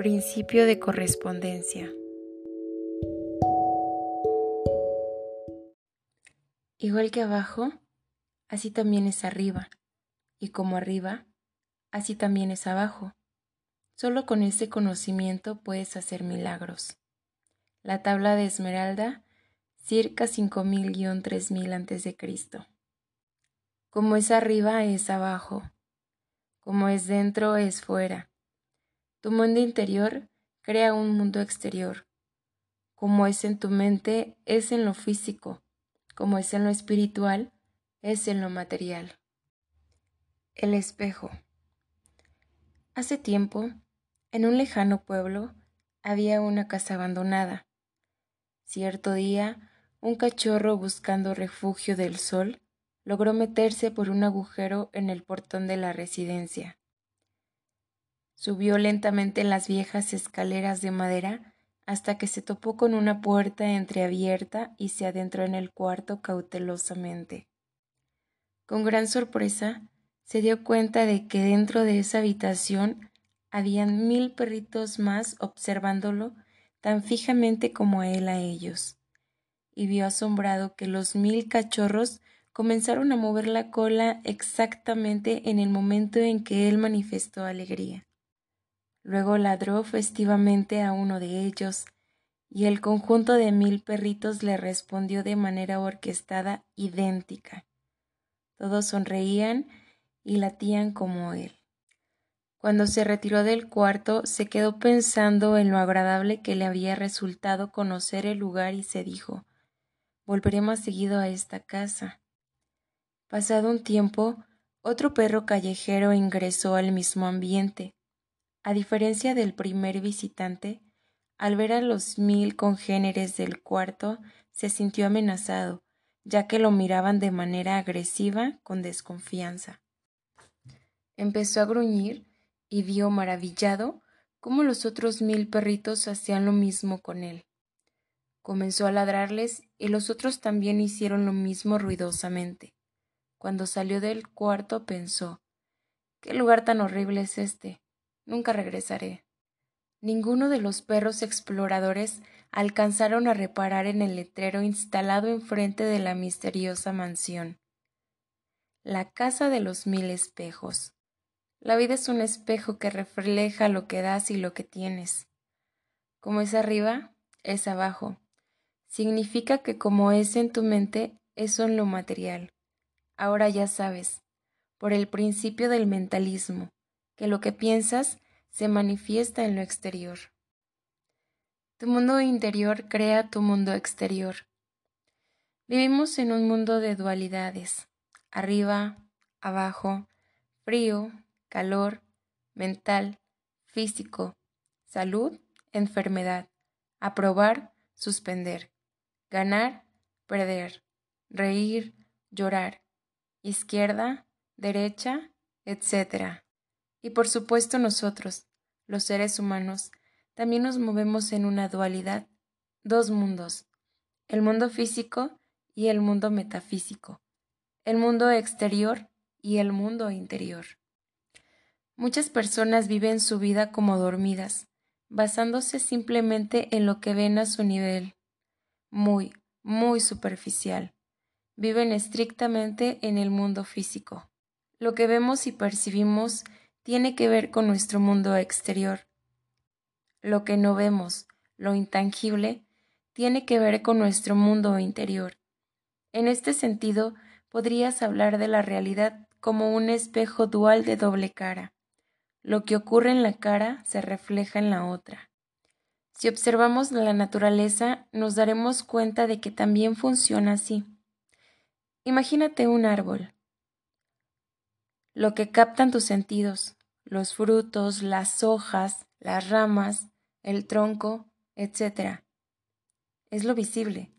Principio de correspondencia. Igual que abajo, así también es arriba, y como arriba, así también es abajo. Solo con ese conocimiento puedes hacer milagros. La tabla de Esmeralda, circa 5000-3000 a.C. Como es arriba es abajo, como es dentro es fuera. Tu mundo interior crea un mundo exterior. Como es en tu mente es en lo físico, como es en lo espiritual es en lo material. El espejo. Hace tiempo, en un lejano pueblo, había una casa abandonada. Cierto día, un cachorro buscando refugio del sol logró meterse por un agujero en el portón de la residencia. Subió lentamente las viejas escaleras de madera hasta que se topó con una puerta entreabierta y se adentró en el cuarto cautelosamente. Con gran sorpresa, se dio cuenta de que dentro de esa habitación habían mil perritos más observándolo tan fijamente como él a ellos, y vio asombrado que los mil cachorros comenzaron a mover la cola exactamente en el momento en que él manifestó alegría. Luego ladró festivamente a uno de ellos, y el conjunto de mil perritos le respondió de manera orquestada idéntica. Todos sonreían y latían como él. Cuando se retiró del cuarto, se quedó pensando en lo agradable que le había resultado conocer el lugar y se dijo Volveré más seguido a esta casa. Pasado un tiempo, otro perro callejero ingresó al mismo ambiente, a diferencia del primer visitante, al ver a los mil congéneres del cuarto, se sintió amenazado, ya que lo miraban de manera agresiva, con desconfianza. Empezó a gruñir y vio maravillado cómo los otros mil perritos hacían lo mismo con él. Comenzó a ladrarles y los otros también hicieron lo mismo ruidosamente. Cuando salió del cuarto pensó ¿Qué lugar tan horrible es este? Nunca regresaré. Ninguno de los perros exploradores alcanzaron a reparar en el letrero instalado enfrente de la misteriosa mansión. La casa de los mil espejos. La vida es un espejo que refleja lo que das y lo que tienes. Como es arriba, es abajo. Significa que como es en tu mente, eso en lo material. Ahora ya sabes, por el principio del mentalismo, que lo que piensas se manifiesta en lo exterior. Tu mundo interior crea tu mundo exterior. Vivimos en un mundo de dualidades, arriba, abajo, frío, calor, mental, físico, salud, enfermedad, aprobar, suspender, ganar, perder, reír, llorar, izquierda, derecha, etc. Y por supuesto nosotros, los seres humanos, también nos movemos en una dualidad, dos mundos, el mundo físico y el mundo metafísico, el mundo exterior y el mundo interior. Muchas personas viven su vida como dormidas, basándose simplemente en lo que ven a su nivel, muy, muy superficial. Viven estrictamente en el mundo físico. Lo que vemos y percibimos tiene que ver con nuestro mundo exterior. Lo que no vemos, lo intangible, tiene que ver con nuestro mundo interior. En este sentido, podrías hablar de la realidad como un espejo dual de doble cara. Lo que ocurre en la cara se refleja en la otra. Si observamos la naturaleza, nos daremos cuenta de que también funciona así. Imagínate un árbol lo que captan tus sentidos, los frutos, las hojas, las ramas, el tronco, etc. Es lo visible,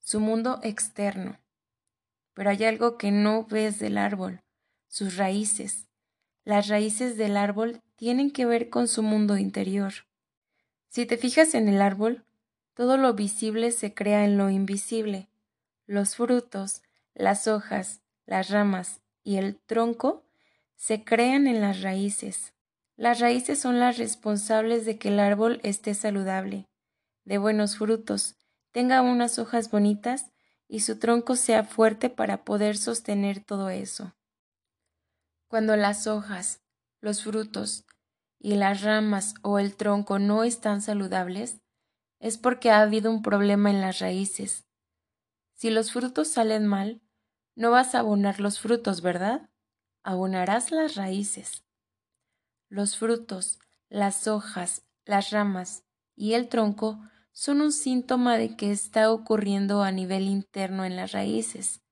su mundo externo. Pero hay algo que no ves del árbol, sus raíces. Las raíces del árbol tienen que ver con su mundo interior. Si te fijas en el árbol, todo lo visible se crea en lo invisible. Los frutos, las hojas, las ramas, y el tronco se crean en las raíces. Las raíces son las responsables de que el árbol esté saludable, de buenos frutos, tenga unas hojas bonitas y su tronco sea fuerte para poder sostener todo eso. Cuando las hojas, los frutos y las ramas o el tronco no están saludables, es porque ha habido un problema en las raíces. Si los frutos salen mal, no vas a abonar los frutos, ¿verdad? Abonarás las raíces. Los frutos, las hojas, las ramas y el tronco son un síntoma de que está ocurriendo a nivel interno en las raíces.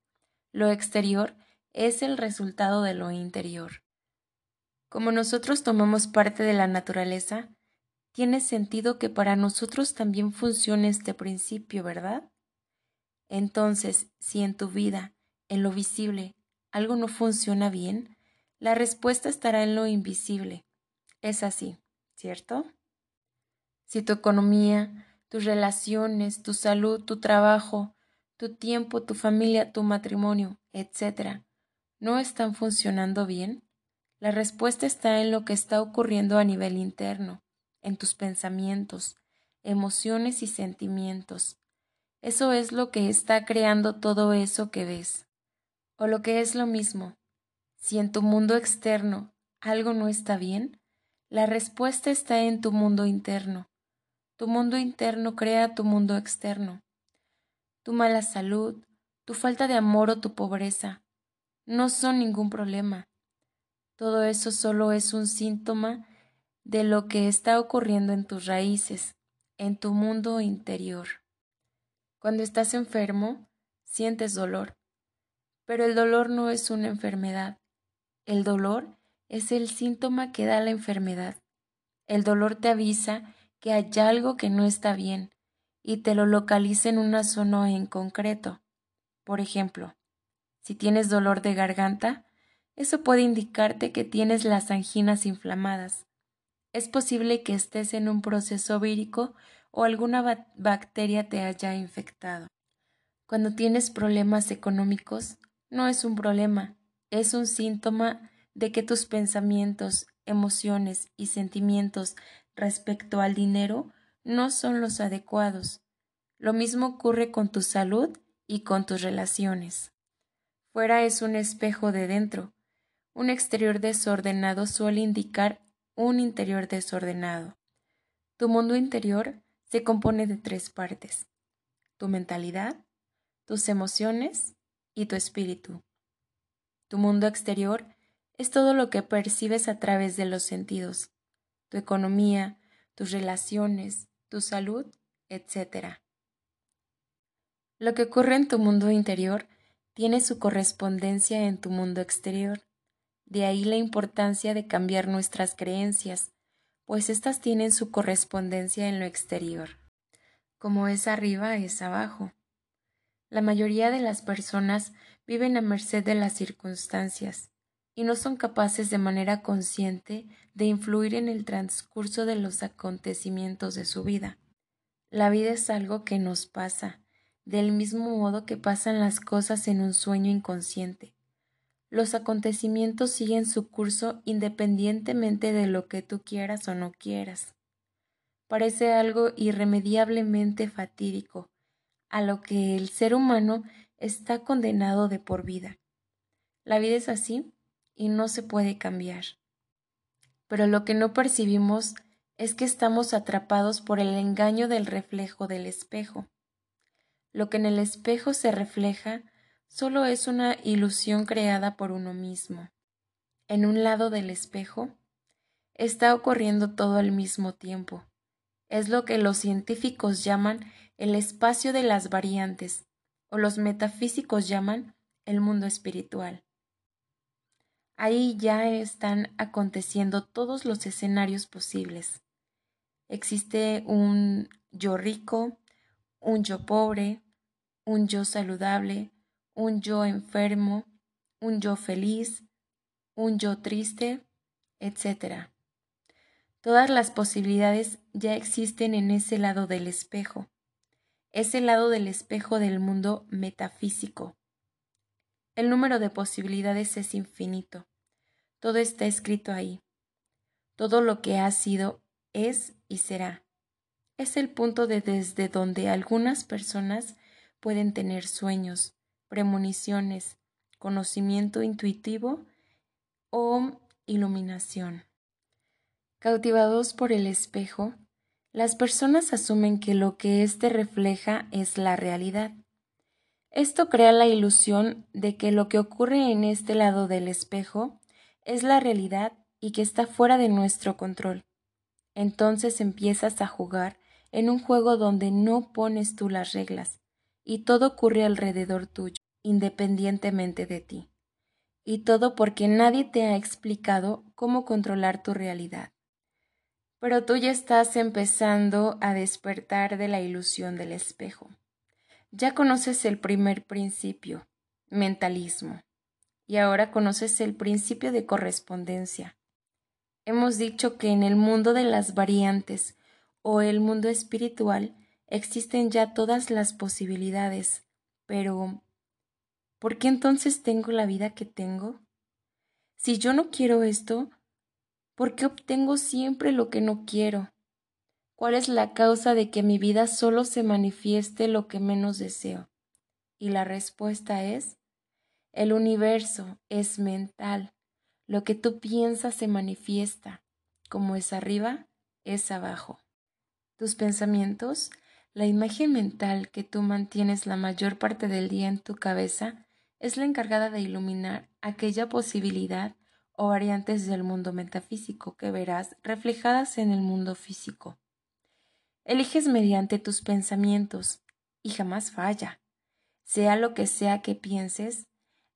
Lo exterior es el resultado de lo interior. Como nosotros tomamos parte de la naturaleza, tiene sentido que para nosotros también funcione este principio, ¿verdad? Entonces, si en tu vida, en lo visible, algo no funciona bien, la respuesta estará en lo invisible. Es así, ¿cierto? Si tu economía, tus relaciones, tu salud, tu trabajo, tu tiempo, tu familia, tu matrimonio, etc., no están funcionando bien, la respuesta está en lo que está ocurriendo a nivel interno en tus pensamientos, emociones y sentimientos. Eso es lo que está creando todo eso que ves. O lo que es lo mismo, si en tu mundo externo algo no está bien, la respuesta está en tu mundo interno. Tu mundo interno crea tu mundo externo. Tu mala salud, tu falta de amor o tu pobreza no son ningún problema. Todo eso solo es un síntoma de lo que está ocurriendo en tus raíces, en tu mundo interior. Cuando estás enfermo, sientes dolor, pero el dolor no es una enfermedad. El dolor es el síntoma que da la enfermedad. El dolor te avisa que hay algo que no está bien y te lo localiza en una zona en concreto. Por ejemplo, si tienes dolor de garganta, eso puede indicarte que tienes las anginas inflamadas es posible que estés en un proceso vírico o alguna bacteria te haya infectado. Cuando tienes problemas económicos, no es un problema, es un síntoma de que tus pensamientos, emociones y sentimientos respecto al dinero no son los adecuados. Lo mismo ocurre con tu salud y con tus relaciones. Fuera es un espejo de dentro. Un exterior desordenado suele indicar un interior desordenado. Tu mundo interior se compone de tres partes, tu mentalidad, tus emociones y tu espíritu. Tu mundo exterior es todo lo que percibes a través de los sentidos, tu economía, tus relaciones, tu salud, etc. Lo que ocurre en tu mundo interior tiene su correspondencia en tu mundo exterior. De ahí la importancia de cambiar nuestras creencias, pues éstas tienen su correspondencia en lo exterior. Como es arriba, es abajo. La mayoría de las personas viven a merced de las circunstancias y no son capaces de manera consciente de influir en el transcurso de los acontecimientos de su vida. La vida es algo que nos pasa, del mismo modo que pasan las cosas en un sueño inconsciente los acontecimientos siguen su curso independientemente de lo que tú quieras o no quieras. Parece algo irremediablemente fatídico, a lo que el ser humano está condenado de por vida. La vida es así y no se puede cambiar. Pero lo que no percibimos es que estamos atrapados por el engaño del reflejo del espejo. Lo que en el espejo se refleja solo es una ilusión creada por uno mismo. En un lado del espejo está ocurriendo todo al mismo tiempo. Es lo que los científicos llaman el espacio de las variantes, o los metafísicos llaman el mundo espiritual. Ahí ya están aconteciendo todos los escenarios posibles. Existe un yo rico, un yo pobre, un yo saludable, un yo enfermo, un yo feliz, un yo triste, etc. Todas las posibilidades ya existen en ese lado del espejo, ese lado del espejo del mundo metafísico. El número de posibilidades es infinito. Todo está escrito ahí. Todo lo que ha sido, es y será. Es el punto de desde donde algunas personas pueden tener sueños, premoniciones, conocimiento intuitivo o iluminación. Cautivados por el espejo, las personas asumen que lo que éste refleja es la realidad. Esto crea la ilusión de que lo que ocurre en este lado del espejo es la realidad y que está fuera de nuestro control. Entonces empiezas a jugar en un juego donde no pones tú las reglas y todo ocurre alrededor tuyo, independientemente de ti. Y todo porque nadie te ha explicado cómo controlar tu realidad. Pero tú ya estás empezando a despertar de la ilusión del espejo. Ya conoces el primer principio, mentalismo, y ahora conoces el principio de correspondencia. Hemos dicho que en el mundo de las variantes o el mundo espiritual existen ya todas las posibilidades, pero ¿por qué entonces tengo la vida que tengo? Si yo no quiero esto, ¿Por qué obtengo siempre lo que no quiero? ¿Cuál es la causa de que mi vida solo se manifieste lo que menos deseo? Y la respuesta es, el universo es mental. Lo que tú piensas se manifiesta. Como es arriba, es abajo. Tus pensamientos, la imagen mental que tú mantienes la mayor parte del día en tu cabeza, es la encargada de iluminar aquella posibilidad o variantes del mundo metafísico que verás reflejadas en el mundo físico. Eliges mediante tus pensamientos y jamás falla. Sea lo que sea que pienses,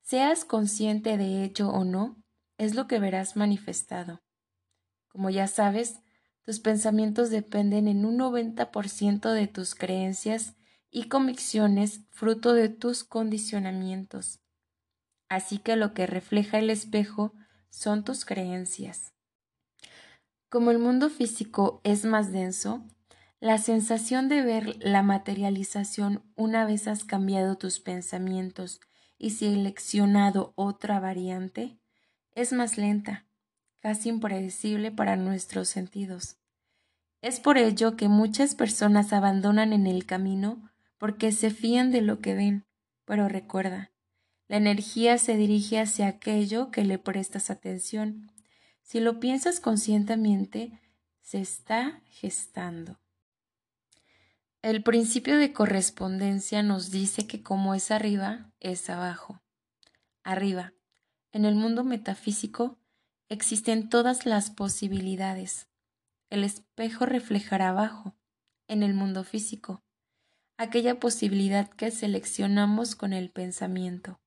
seas consciente de ello o no, es lo que verás manifestado. Como ya sabes, tus pensamientos dependen en un 90% de tus creencias y convicciones fruto de tus condicionamientos. Así que lo que refleja el espejo son tus creencias. Como el mundo físico es más denso, la sensación de ver la materialización una vez has cambiado tus pensamientos y seleccionado otra variante es más lenta, casi impredecible para nuestros sentidos. Es por ello que muchas personas abandonan en el camino porque se fían de lo que ven, pero recuerda, la energía se dirige hacia aquello que le prestas atención. Si lo piensas conscientemente, se está gestando. El principio de correspondencia nos dice que como es arriba, es abajo. Arriba, en el mundo metafísico, existen todas las posibilidades. El espejo reflejará abajo, en el mundo físico, aquella posibilidad que seleccionamos con el pensamiento.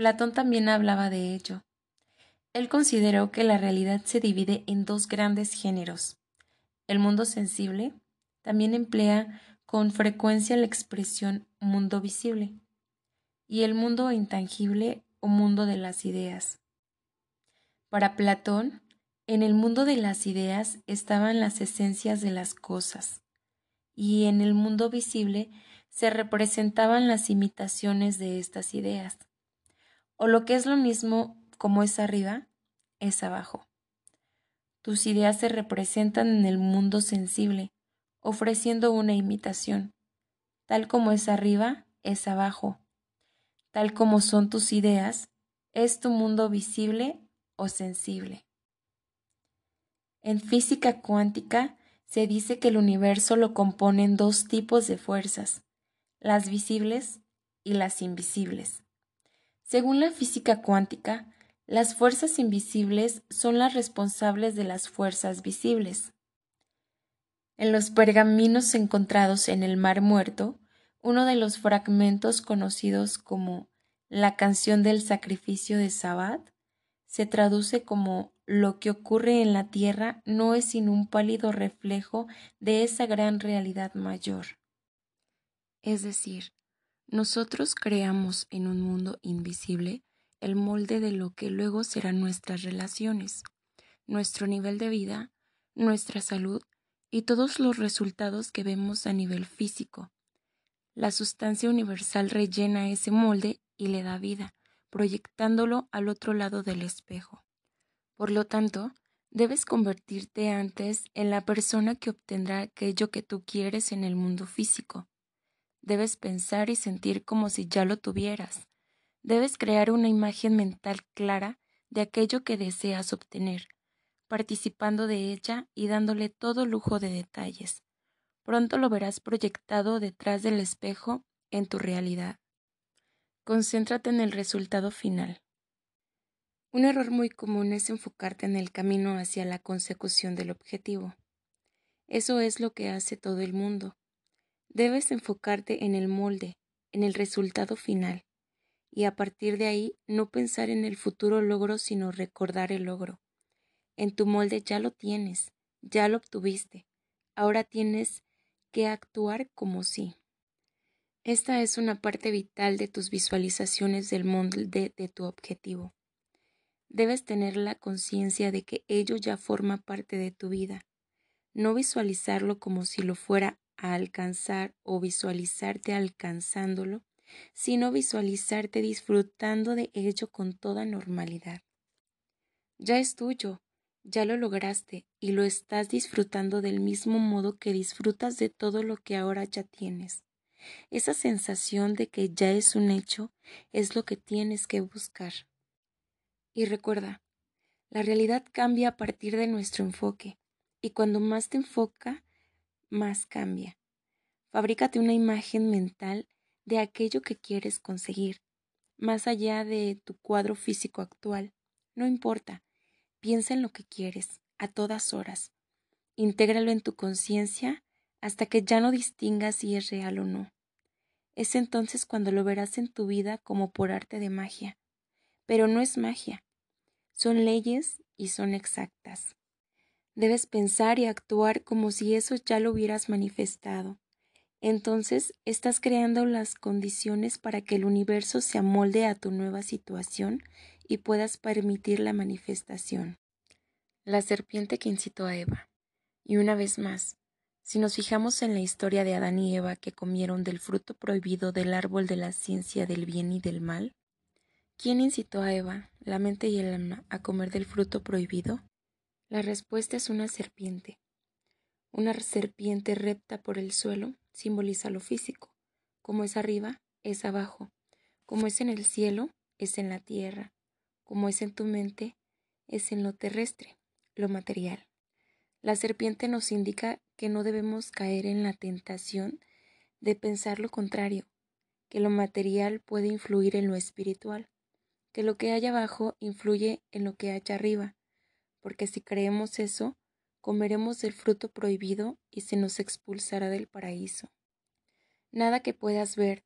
Platón también hablaba de ello. Él consideró que la realidad se divide en dos grandes géneros. El mundo sensible también emplea con frecuencia la expresión mundo visible y el mundo intangible o mundo de las ideas. Para Platón, en el mundo de las ideas estaban las esencias de las cosas, y en el mundo visible se representaban las imitaciones de estas ideas o lo que es lo mismo como es arriba, es abajo. Tus ideas se representan en el mundo sensible, ofreciendo una imitación. Tal como es arriba, es abajo. Tal como son tus ideas, es tu mundo visible o sensible. En física cuántica se dice que el universo lo componen dos tipos de fuerzas, las visibles y las invisibles. Según la física cuántica, las fuerzas invisibles son las responsables de las fuerzas visibles. En los pergaminos encontrados en el Mar Muerto, uno de los fragmentos conocidos como la canción del sacrificio de Sabbat se traduce como lo que ocurre en la tierra no es sino un pálido reflejo de esa gran realidad mayor. Es decir, nosotros creamos en un mundo invisible el molde de lo que luego serán nuestras relaciones, nuestro nivel de vida, nuestra salud y todos los resultados que vemos a nivel físico. La sustancia universal rellena ese molde y le da vida, proyectándolo al otro lado del espejo. Por lo tanto, Debes convertirte antes en la persona que obtendrá aquello que tú quieres en el mundo físico. Debes pensar y sentir como si ya lo tuvieras. Debes crear una imagen mental clara de aquello que deseas obtener, participando de ella y dándole todo lujo de detalles. Pronto lo verás proyectado detrás del espejo en tu realidad. Concéntrate en el resultado final. Un error muy común es enfocarte en el camino hacia la consecución del objetivo. Eso es lo que hace todo el mundo. Debes enfocarte en el molde, en el resultado final, y a partir de ahí no pensar en el futuro logro, sino recordar el logro. En tu molde ya lo tienes, ya lo obtuviste, ahora tienes que actuar como si. Esta es una parte vital de tus visualizaciones del molde de tu objetivo. Debes tener la conciencia de que ello ya forma parte de tu vida, no visualizarlo como si lo fuera a alcanzar o visualizarte alcanzándolo, sino visualizarte disfrutando de ello con toda normalidad. Ya es tuyo, ya lo lograste y lo estás disfrutando del mismo modo que disfrutas de todo lo que ahora ya tienes. Esa sensación de que ya es un hecho es lo que tienes que buscar. Y recuerda, la realidad cambia a partir de nuestro enfoque, y cuando más te enfoca, más cambia. Fabrícate una imagen mental de aquello que quieres conseguir, más allá de tu cuadro físico actual. No importa, piensa en lo que quieres, a todas horas. Intégralo en tu conciencia hasta que ya no distingas si es real o no. Es entonces cuando lo verás en tu vida como por arte de magia. Pero no es magia. Son leyes y son exactas. Debes pensar y actuar como si eso ya lo hubieras manifestado. Entonces estás creando las condiciones para que el universo se amolde a tu nueva situación y puedas permitir la manifestación. La serpiente que incitó a Eva. Y una vez más, si nos fijamos en la historia de Adán y Eva que comieron del fruto prohibido del árbol de la ciencia del bien y del mal, ¿quién incitó a Eva, la mente y el alma, a comer del fruto prohibido? La respuesta es una serpiente. Una serpiente repta por el suelo simboliza lo físico. Como es arriba, es abajo. Como es en el cielo, es en la tierra. Como es en tu mente, es en lo terrestre, lo material. La serpiente nos indica que no debemos caer en la tentación de pensar lo contrario, que lo material puede influir en lo espiritual, que lo que hay abajo influye en lo que hay arriba, porque si creemos eso, comeremos el fruto prohibido y se nos expulsará del paraíso. Nada que puedas ver,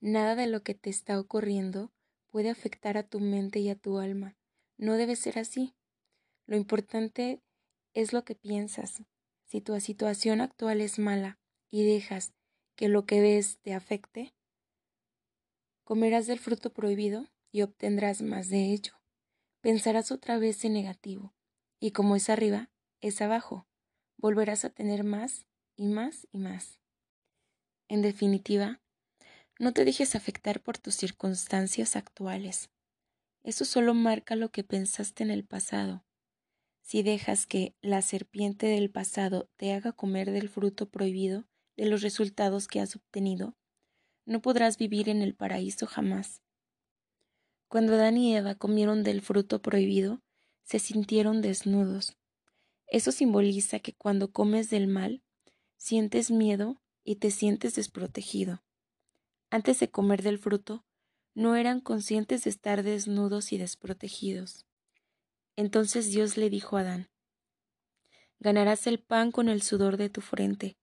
nada de lo que te está ocurriendo puede afectar a tu mente y a tu alma. No debe ser así. Lo importante es lo que piensas. Si tu situación actual es mala y dejas que lo que ves te afecte, comerás del fruto prohibido y obtendrás más de ello. Pensarás otra vez en negativo, y como es arriba, es abajo. Volverás a tener más y más y más. En definitiva, no te dejes afectar por tus circunstancias actuales. Eso solo marca lo que pensaste en el pasado si dejas que la serpiente del pasado te haga comer del fruto prohibido de los resultados que has obtenido, no podrás vivir en el paraíso jamás. Cuando Adán y Eva comieron del fruto prohibido, se sintieron desnudos. Eso simboliza que cuando comes del mal, sientes miedo y te sientes desprotegido. Antes de comer del fruto, no eran conscientes de estar desnudos y desprotegidos. Entonces Dios le dijo a Adán, ganarás el pan con el sudor de tu frente,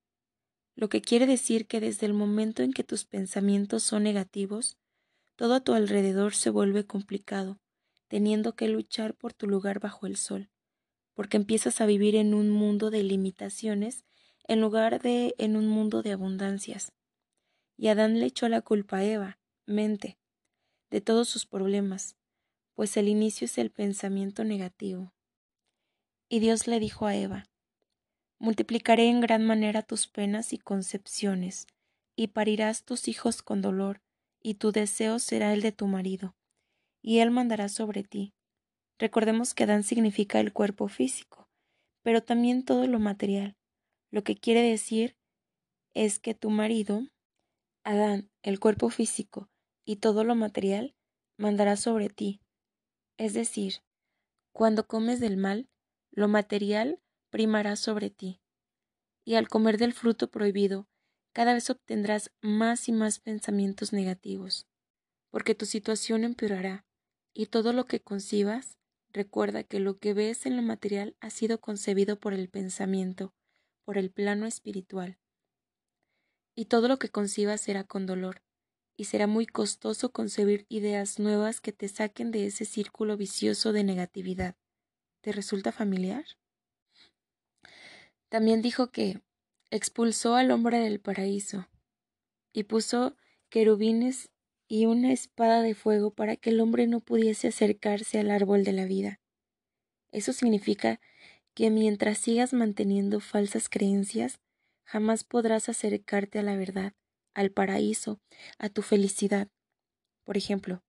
lo que quiere decir que desde el momento en que tus pensamientos son negativos, todo a tu alrededor se vuelve complicado, teniendo que luchar por tu lugar bajo el sol, porque empiezas a vivir en un mundo de limitaciones en lugar de en un mundo de abundancias. Y Adán le echó la culpa a Eva, mente, de todos sus problemas, pues el inicio es el pensamiento negativo. Y Dios le dijo a Eva, Multiplicaré en gran manera tus penas y concepciones, y parirás tus hijos con dolor, y tu deseo será el de tu marido, y él mandará sobre ti, Recordemos que Adán significa el cuerpo físico, pero también todo lo material. Lo que quiere decir es que tu marido, Adán, el cuerpo físico y todo lo material, mandará sobre ti. Es decir, cuando comes del mal, lo material primará sobre ti. Y al comer del fruto prohibido, cada vez obtendrás más y más pensamientos negativos, porque tu situación empeorará, y todo lo que concibas, recuerda que lo que ves en lo material ha sido concebido por el pensamiento, por el plano espiritual. Y todo lo que concibas será con dolor, y será muy costoso concebir ideas nuevas que te saquen de ese círculo vicioso de negatividad. ¿Te resulta familiar? También dijo que expulsó al hombre del paraíso y puso querubines y una espada de fuego para que el hombre no pudiese acercarse al árbol de la vida. Eso significa que mientras sigas manteniendo falsas creencias, jamás podrás acercarte a la verdad, al paraíso, a tu felicidad. Por ejemplo,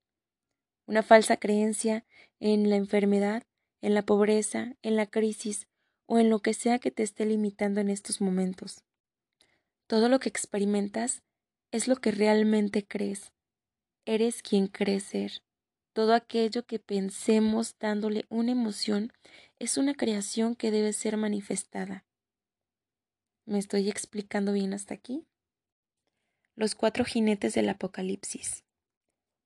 una falsa creencia en la enfermedad, en la pobreza, en la crisis o en lo que sea que te esté limitando en estos momentos. Todo lo que experimentas es lo que realmente crees. Eres quien crees ser. Todo aquello que pensemos dándole una emoción es una creación que debe ser manifestada. ¿Me estoy explicando bien hasta aquí? Los cuatro jinetes del Apocalipsis.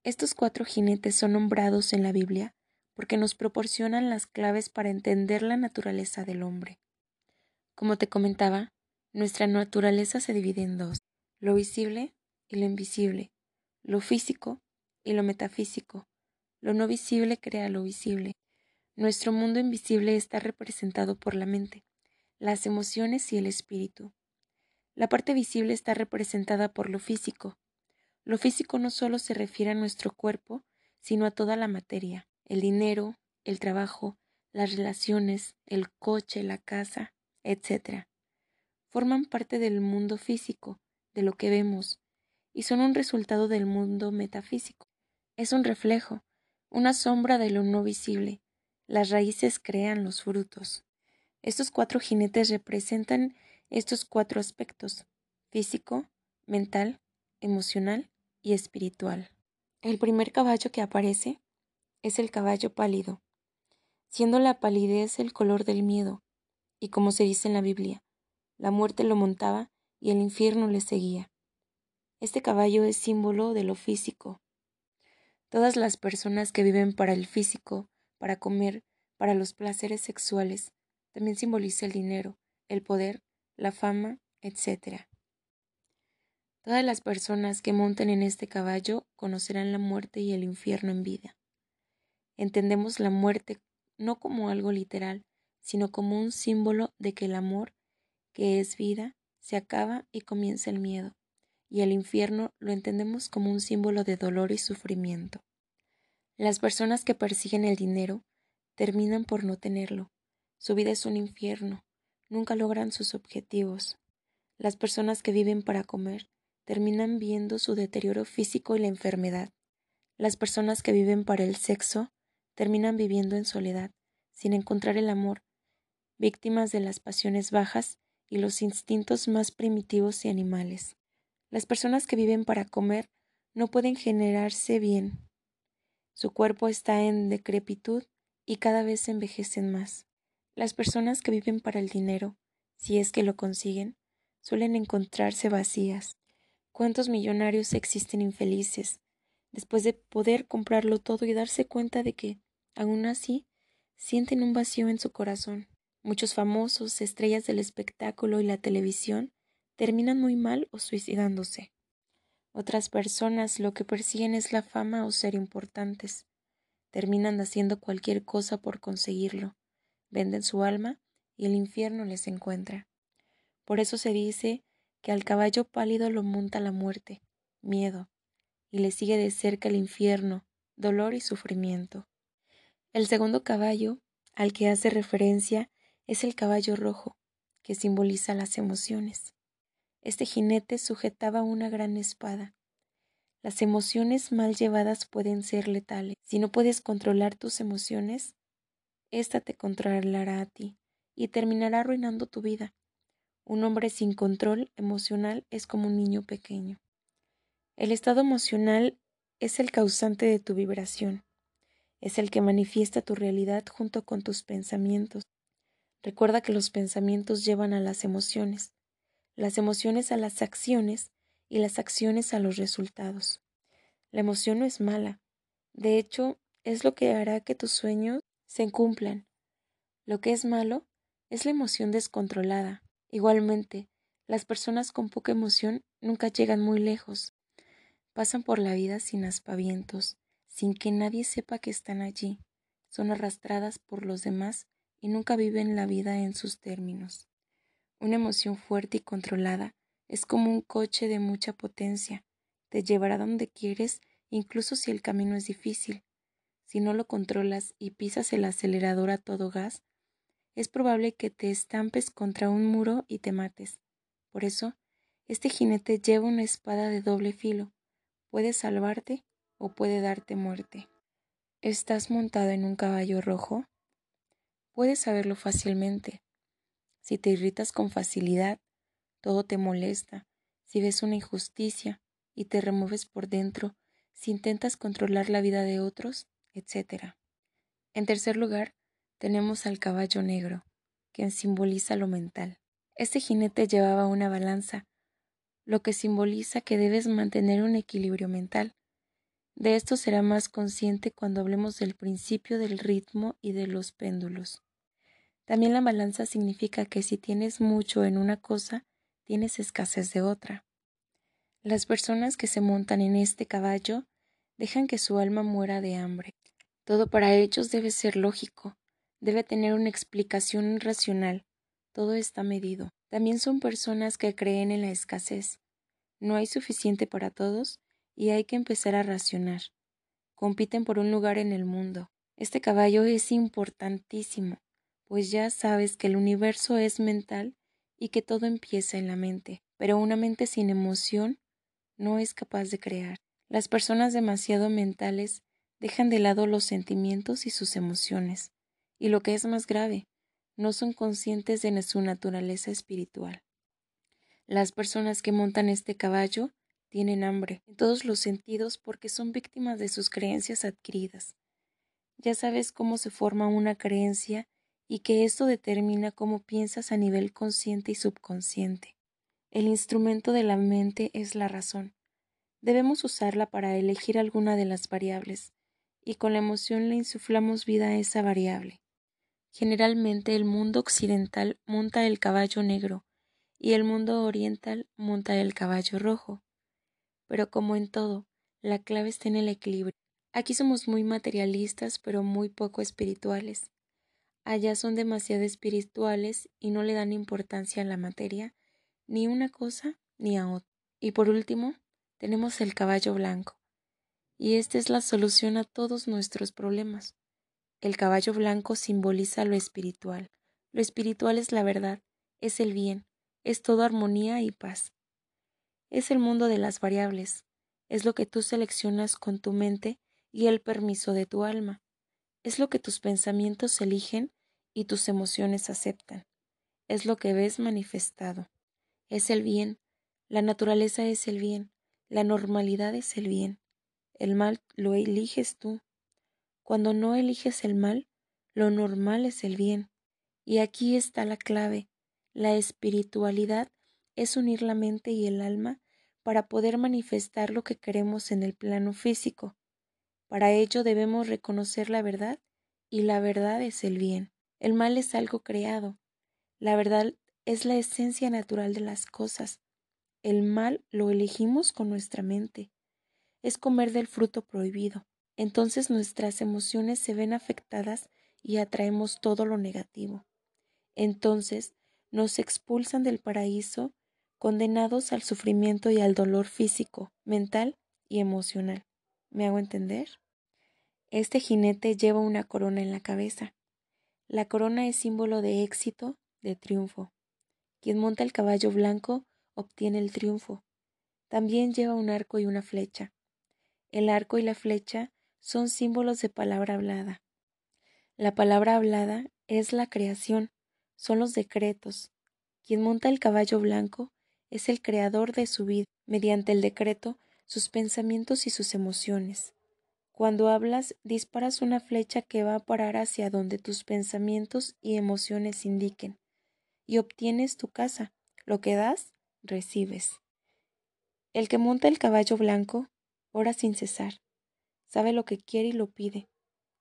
Estos cuatro jinetes son nombrados en la Biblia porque nos proporcionan las claves para entender la naturaleza del hombre. Como te comentaba, nuestra naturaleza se divide en dos, lo visible y lo invisible, lo físico y lo metafísico. Lo no visible crea lo visible. Nuestro mundo invisible está representado por la mente, las emociones y el espíritu. La parte visible está representada por lo físico. Lo físico no solo se refiere a nuestro cuerpo, sino a toda la materia el dinero, el trabajo, las relaciones, el coche, la casa, etc. Forman parte del mundo físico, de lo que vemos, y son un resultado del mundo metafísico. Es un reflejo, una sombra de lo no visible. Las raíces crean los frutos. Estos cuatro jinetes representan estos cuatro aspectos físico, mental, emocional y espiritual. El primer caballo que aparece es el caballo pálido, siendo la palidez el color del miedo, y como se dice en la Biblia, la muerte lo montaba y el infierno le seguía. Este caballo es símbolo de lo físico. Todas las personas que viven para el físico, para comer, para los placeres sexuales, también simboliza el dinero, el poder, la fama, etc. Todas las personas que monten en este caballo conocerán la muerte y el infierno en vida. Entendemos la muerte no como algo literal, sino como un símbolo de que el amor, que es vida, se acaba y comienza el miedo, y el infierno lo entendemos como un símbolo de dolor y sufrimiento. Las personas que persiguen el dinero terminan por no tenerlo. Su vida es un infierno, nunca logran sus objetivos. Las personas que viven para comer terminan viendo su deterioro físico y la enfermedad. Las personas que viven para el sexo terminan viviendo en soledad, sin encontrar el amor, víctimas de las pasiones bajas y los instintos más primitivos y animales. Las personas que viven para comer no pueden generarse bien. Su cuerpo está en decrepitud y cada vez se envejecen más. Las personas que viven para el dinero, si es que lo consiguen, suelen encontrarse vacías. ¿Cuántos millonarios existen infelices después de poder comprarlo todo y darse cuenta de que Aún así, sienten un vacío en su corazón. Muchos famosos, estrellas del espectáculo y la televisión, terminan muy mal o suicidándose. Otras personas lo que persiguen es la fama o ser importantes. Terminan haciendo cualquier cosa por conseguirlo. Venden su alma y el infierno les encuentra. Por eso se dice que al caballo pálido lo monta la muerte, miedo, y le sigue de cerca el infierno, dolor y sufrimiento. El segundo caballo al que hace referencia es el caballo rojo, que simboliza las emociones. Este jinete sujetaba una gran espada. Las emociones mal llevadas pueden ser letales. Si no puedes controlar tus emociones, Esta te controlará a ti y terminará arruinando tu vida. Un hombre sin control emocional es como un niño pequeño. El estado emocional es el causante de tu vibración. Es el que manifiesta tu realidad junto con tus pensamientos. Recuerda que los pensamientos llevan a las emociones, las emociones a las acciones y las acciones a los resultados. La emoción no es mala. De hecho, es lo que hará que tus sueños se cumplan. Lo que es malo es la emoción descontrolada. Igualmente, las personas con poca emoción nunca llegan muy lejos. Pasan por la vida sin aspavientos, sin que nadie sepa que están allí. Son arrastradas por los demás y nunca viven la vida en sus términos. Una emoción fuerte y controlada es como un coche de mucha potencia. Te llevará donde quieres, incluso si el camino es difícil. Si no lo controlas y pisas el acelerador a todo gas, es probable que te estampes contra un muro y te mates. Por eso, este jinete lleva una espada de doble filo. Puede salvarte o puede darte muerte. ¿Estás montado en un caballo rojo? Puedes saberlo fácilmente. Si te irritas con facilidad, todo te molesta. Si ves una injusticia y te remueves por dentro, si intentas controlar la vida de otros, etc. En tercer lugar, tenemos al caballo negro, quien simboliza lo mental. Este jinete llevaba una balanza, lo que simboliza que debes mantener un equilibrio mental. De esto será más consciente cuando hablemos del principio del ritmo y de los péndulos. También la balanza significa que si tienes mucho en una cosa, tienes escasez de otra. Las personas que se montan en este caballo dejan que su alma muera de hambre. Todo para ellos debe ser lógico, debe tener una explicación racional. Todo está medido. También son personas que creen en la escasez. No hay suficiente para todos y hay que empezar a racionar. Compiten por un lugar en el mundo. Este caballo es importantísimo, pues ya sabes que el universo es mental y que todo empieza en la mente, pero una mente sin emoción no es capaz de crear. Las personas demasiado mentales dejan de lado los sentimientos y sus emociones y lo que es más grave, no son conscientes de su naturaleza espiritual. Las personas que montan este caballo tienen hambre en todos los sentidos porque son víctimas de sus creencias adquiridas. Ya sabes cómo se forma una creencia y que esto determina cómo piensas a nivel consciente y subconsciente. El instrumento de la mente es la razón. Debemos usarla para elegir alguna de las variables, y con la emoción le insuflamos vida a esa variable. Generalmente el mundo occidental monta el caballo negro y el mundo oriental monta el caballo rojo. Pero como en todo, la clave está en el equilibrio. Aquí somos muy materialistas pero muy poco espirituales. Allá son demasiado espirituales y no le dan importancia a la materia, ni una cosa ni a otra. Y por último, tenemos el caballo blanco. Y esta es la solución a todos nuestros problemas. El caballo blanco simboliza lo espiritual. Lo espiritual es la verdad, es el bien, es toda armonía y paz. Es el mundo de las variables, es lo que tú seleccionas con tu mente y el permiso de tu alma. Es lo que tus pensamientos eligen y tus emociones aceptan. Es lo que ves manifestado. Es el bien. La naturaleza es el bien. La normalidad es el bien. El mal lo eliges tú. Cuando no eliges el mal, lo normal es el bien. Y aquí está la clave. La espiritualidad es unir la mente y el alma para poder manifestar lo que queremos en el plano físico. Para ello debemos reconocer la verdad y la verdad es el bien. El mal es algo creado. La verdad es la esencia natural de las cosas. El mal lo elegimos con nuestra mente. Es comer del fruto prohibido entonces nuestras emociones se ven afectadas y atraemos todo lo negativo. Entonces nos expulsan del paraíso, condenados al sufrimiento y al dolor físico, mental y emocional. ¿Me hago entender? Este jinete lleva una corona en la cabeza. La corona es símbolo de éxito, de triunfo. Quien monta el caballo blanco obtiene el triunfo. También lleva un arco y una flecha. El arco y la flecha son símbolos de palabra hablada. La palabra hablada es la creación, son los decretos. Quien monta el caballo blanco es el creador de su vida, mediante el decreto, sus pensamientos y sus emociones. Cuando hablas, disparas una flecha que va a parar hacia donde tus pensamientos y emociones indiquen, y obtienes tu casa. Lo que das, recibes. El que monta el caballo blanco, ora sin cesar, sabe lo que quiere y lo pide,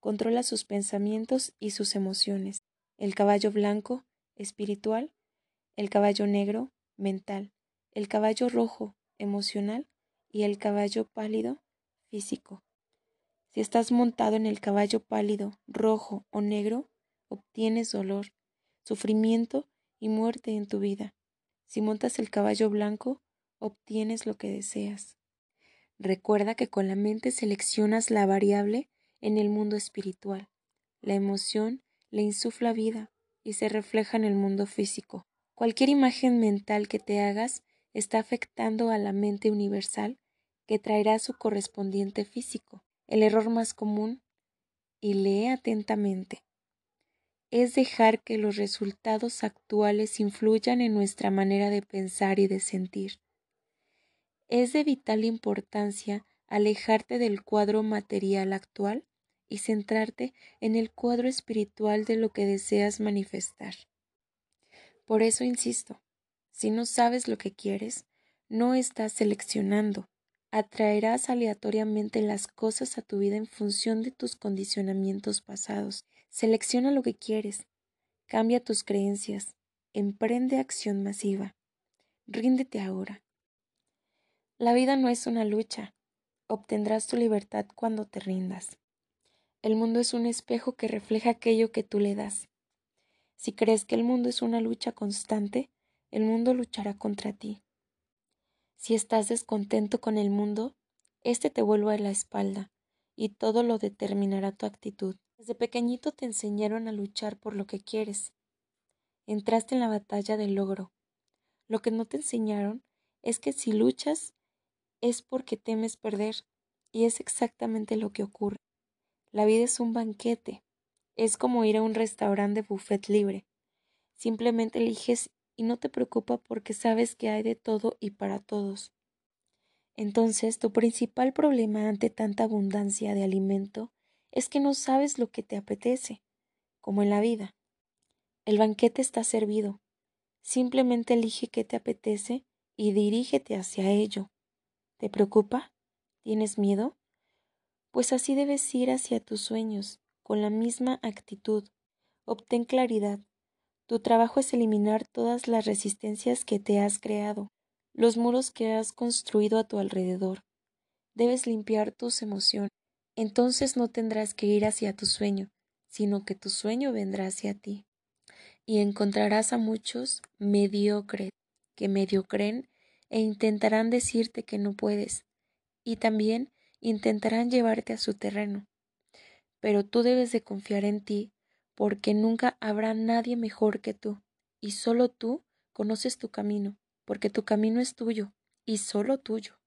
controla sus pensamientos y sus emociones. El caballo blanco, espiritual, el caballo negro, mental, el caballo rojo, emocional, y el caballo pálido, físico. Si estás montado en el caballo pálido, rojo o negro, obtienes dolor, sufrimiento y muerte en tu vida. Si montas el caballo blanco, obtienes lo que deseas. Recuerda que con la mente seleccionas la variable en el mundo espiritual. La emoción le insufla vida y se refleja en el mundo físico. Cualquier imagen mental que te hagas está afectando a la mente universal que traerá su correspondiente físico. El error más común, y lee atentamente, es dejar que los resultados actuales influyan en nuestra manera de pensar y de sentir. Es de vital importancia alejarte del cuadro material actual y centrarte en el cuadro espiritual de lo que deseas manifestar. Por eso insisto, si no sabes lo que quieres, no estás seleccionando, atraerás aleatoriamente las cosas a tu vida en función de tus condicionamientos pasados. Selecciona lo que quieres, cambia tus creencias, emprende acción masiva. Ríndete ahora. La vida no es una lucha. Obtendrás tu libertad cuando te rindas. El mundo es un espejo que refleja aquello que tú le das. Si crees que el mundo es una lucha constante, el mundo luchará contra ti. Si estás descontento con el mundo, éste te vuelve a la espalda, y todo lo determinará tu actitud. Desde pequeñito te enseñaron a luchar por lo que quieres. Entraste en la batalla del logro. Lo que no te enseñaron es que si luchas es porque temes perder, y es exactamente lo que ocurre. La vida es un banquete, es como ir a un restaurante de buffet libre. Simplemente eliges y no te preocupa porque sabes que hay de todo y para todos. Entonces, tu principal problema ante tanta abundancia de alimento es que no sabes lo que te apetece, como en la vida. El banquete está servido. Simplemente elige qué te apetece y dirígete hacia ello. ¿Te preocupa? ¿Tienes miedo? Pues así debes ir hacia tus sueños, con la misma actitud. Obtén claridad. Tu trabajo es eliminar todas las resistencias que te has creado, los muros que has construido a tu alrededor. Debes limpiar tus emociones. Entonces no tendrás que ir hacia tu sueño, sino que tu sueño vendrá hacia ti. Y encontrarás a muchos mediocres que mediocren e intentarán decirte que no puedes, y también intentarán llevarte a su terreno. Pero tú debes de confiar en ti, porque nunca habrá nadie mejor que tú, y solo tú conoces tu camino, porque tu camino es tuyo, y solo tuyo.